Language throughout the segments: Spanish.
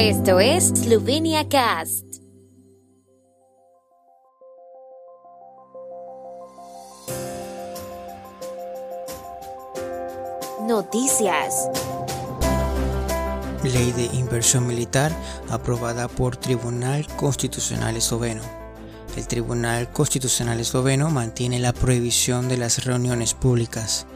Esto es Slovenia Cast. Noticias. Ley de inversión militar aprobada por Tribunal Constitucional Esloveno. El Tribunal Constitucional Esloveno mantiene la prohibición de las reuniones públicas.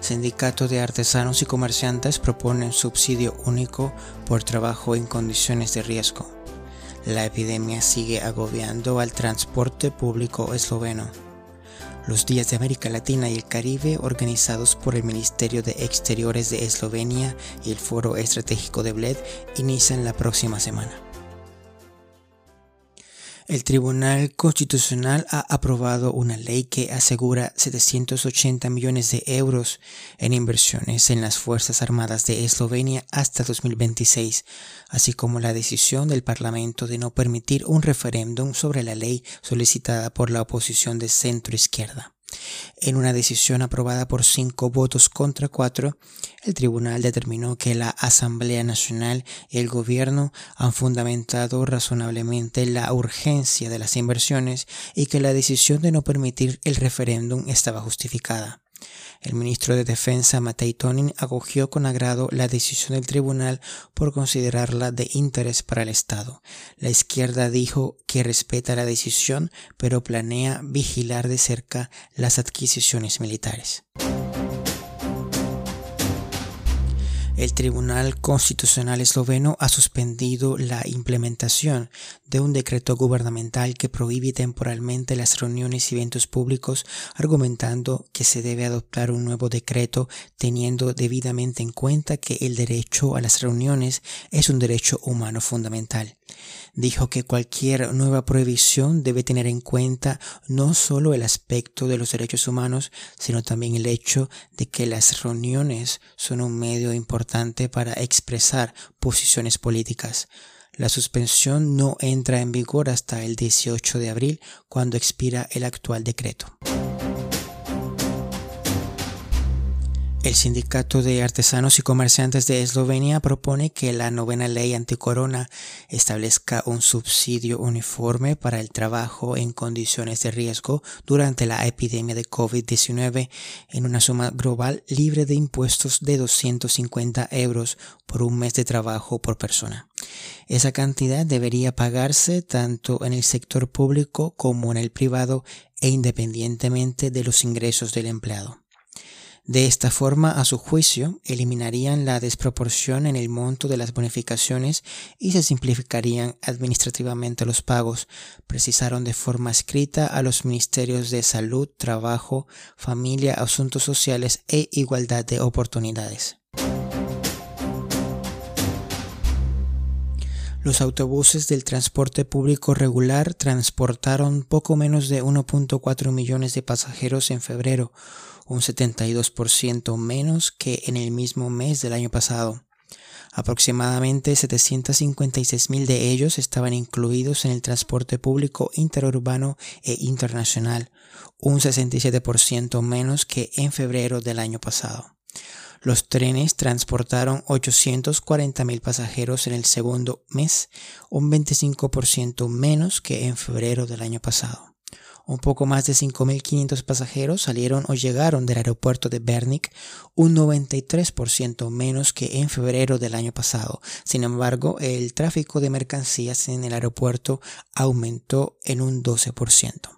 Sindicato de Artesanos y Comerciantes proponen subsidio único por trabajo en condiciones de riesgo. La epidemia sigue agobiando al transporte público esloveno. Los Días de América Latina y el Caribe, organizados por el Ministerio de Exteriores de Eslovenia y el Foro Estratégico de Bled, inician la próxima semana. El Tribunal Constitucional ha aprobado una ley que asegura 780 millones de euros en inversiones en las Fuerzas Armadas de Eslovenia hasta 2026, así como la decisión del Parlamento de no permitir un referéndum sobre la ley solicitada por la oposición de centro izquierda. En una decisión aprobada por cinco votos contra cuatro, el tribunal determinó que la Asamblea Nacional y el gobierno han fundamentado razonablemente la urgencia de las inversiones y que la decisión de no permitir el referéndum estaba justificada. El ministro de Defensa, Matei Tonin, acogió con agrado la decisión del tribunal por considerarla de interés para el Estado. La izquierda dijo que respeta la decisión, pero planea vigilar de cerca las adquisiciones militares. El Tribunal Constitucional esloveno ha suspendido la implementación de un decreto gubernamental que prohíbe temporalmente las reuniones y eventos públicos, argumentando que se debe adoptar un nuevo decreto teniendo debidamente en cuenta que el derecho a las reuniones es un derecho humano fundamental. Dijo que cualquier nueva prohibición debe tener en cuenta no solo el aspecto de los derechos humanos, sino también el hecho de que las reuniones son un medio importante para expresar posiciones políticas. La suspensión no entra en vigor hasta el 18 de abril, cuando expira el actual decreto. El Sindicato de Artesanos y Comerciantes de Eslovenia propone que la novena ley anticorona establezca un subsidio uniforme para el trabajo en condiciones de riesgo durante la epidemia de COVID-19 en una suma global libre de impuestos de 250 euros por un mes de trabajo por persona. Esa cantidad debería pagarse tanto en el sector público como en el privado e independientemente de los ingresos del empleado. De esta forma, a su juicio, eliminarían la desproporción en el monto de las bonificaciones y se simplificarían administrativamente los pagos, precisaron de forma escrita a los ministerios de Salud, Trabajo, Familia, Asuntos Sociales e Igualdad de Oportunidades. Los autobuses del transporte público regular transportaron poco menos de 1.4 millones de pasajeros en febrero, un 72% menos que en el mismo mes del año pasado. Aproximadamente 756 mil de ellos estaban incluidos en el transporte público interurbano e internacional, un 67% menos que en febrero del año pasado. Los trenes transportaron 840 mil pasajeros en el segundo mes, un 25% menos que en febrero del año pasado. Un poco más de 5.500 pasajeros salieron o llegaron del aeropuerto de Bernik, un 93% menos que en febrero del año pasado. Sin embargo, el tráfico de mercancías en el aeropuerto aumentó en un 12%.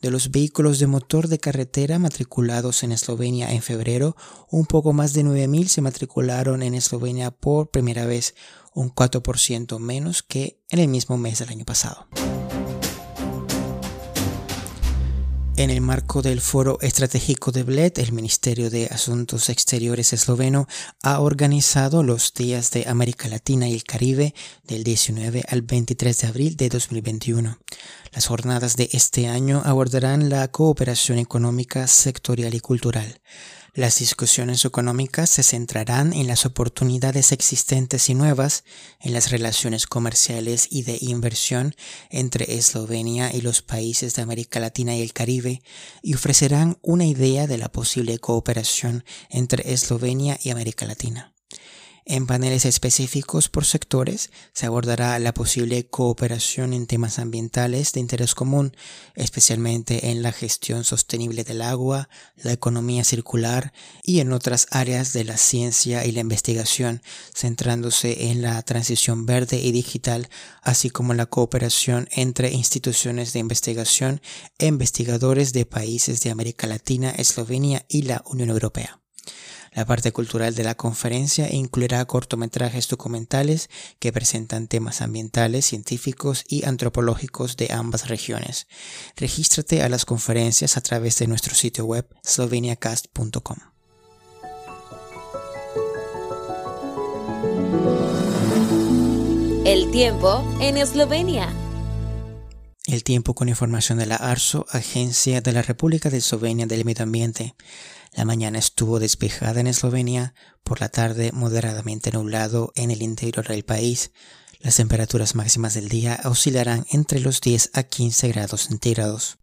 De los vehículos de motor de carretera matriculados en Eslovenia en febrero, un poco más de 9.000 se matricularon en Eslovenia por primera vez, un 4% menos que en el mismo mes del año pasado. En el marco del Foro Estratégico de Bled, el Ministerio de Asuntos Exteriores esloveno ha organizado los Días de América Latina y el Caribe del 19 al 23 de abril de 2021. Las jornadas de este año abordarán la cooperación económica, sectorial y cultural. Las discusiones económicas se centrarán en las oportunidades existentes y nuevas, en las relaciones comerciales y de inversión entre Eslovenia y los países de América Latina y el Caribe, y ofrecerán una idea de la posible cooperación entre Eslovenia y América Latina. En paneles específicos por sectores se abordará la posible cooperación en temas ambientales de interés común, especialmente en la gestión sostenible del agua, la economía circular y en otras áreas de la ciencia y la investigación, centrándose en la transición verde y digital, así como la cooperación entre instituciones de investigación e investigadores de países de América Latina, Eslovenia y la Unión Europea. La parte cultural de la conferencia incluirá cortometrajes documentales que presentan temas ambientales, científicos y antropológicos de ambas regiones. Regístrate a las conferencias a través de nuestro sitio web sloveniacast.com. El tiempo en Eslovenia. El tiempo con información de la ARSO, Agencia de la República de Eslovenia del Medio Ambiente. La mañana estuvo despejada en Eslovenia, por la tarde moderadamente nublado en el interior del país. Las temperaturas máximas del día oscilarán entre los 10 a 15 grados centígrados.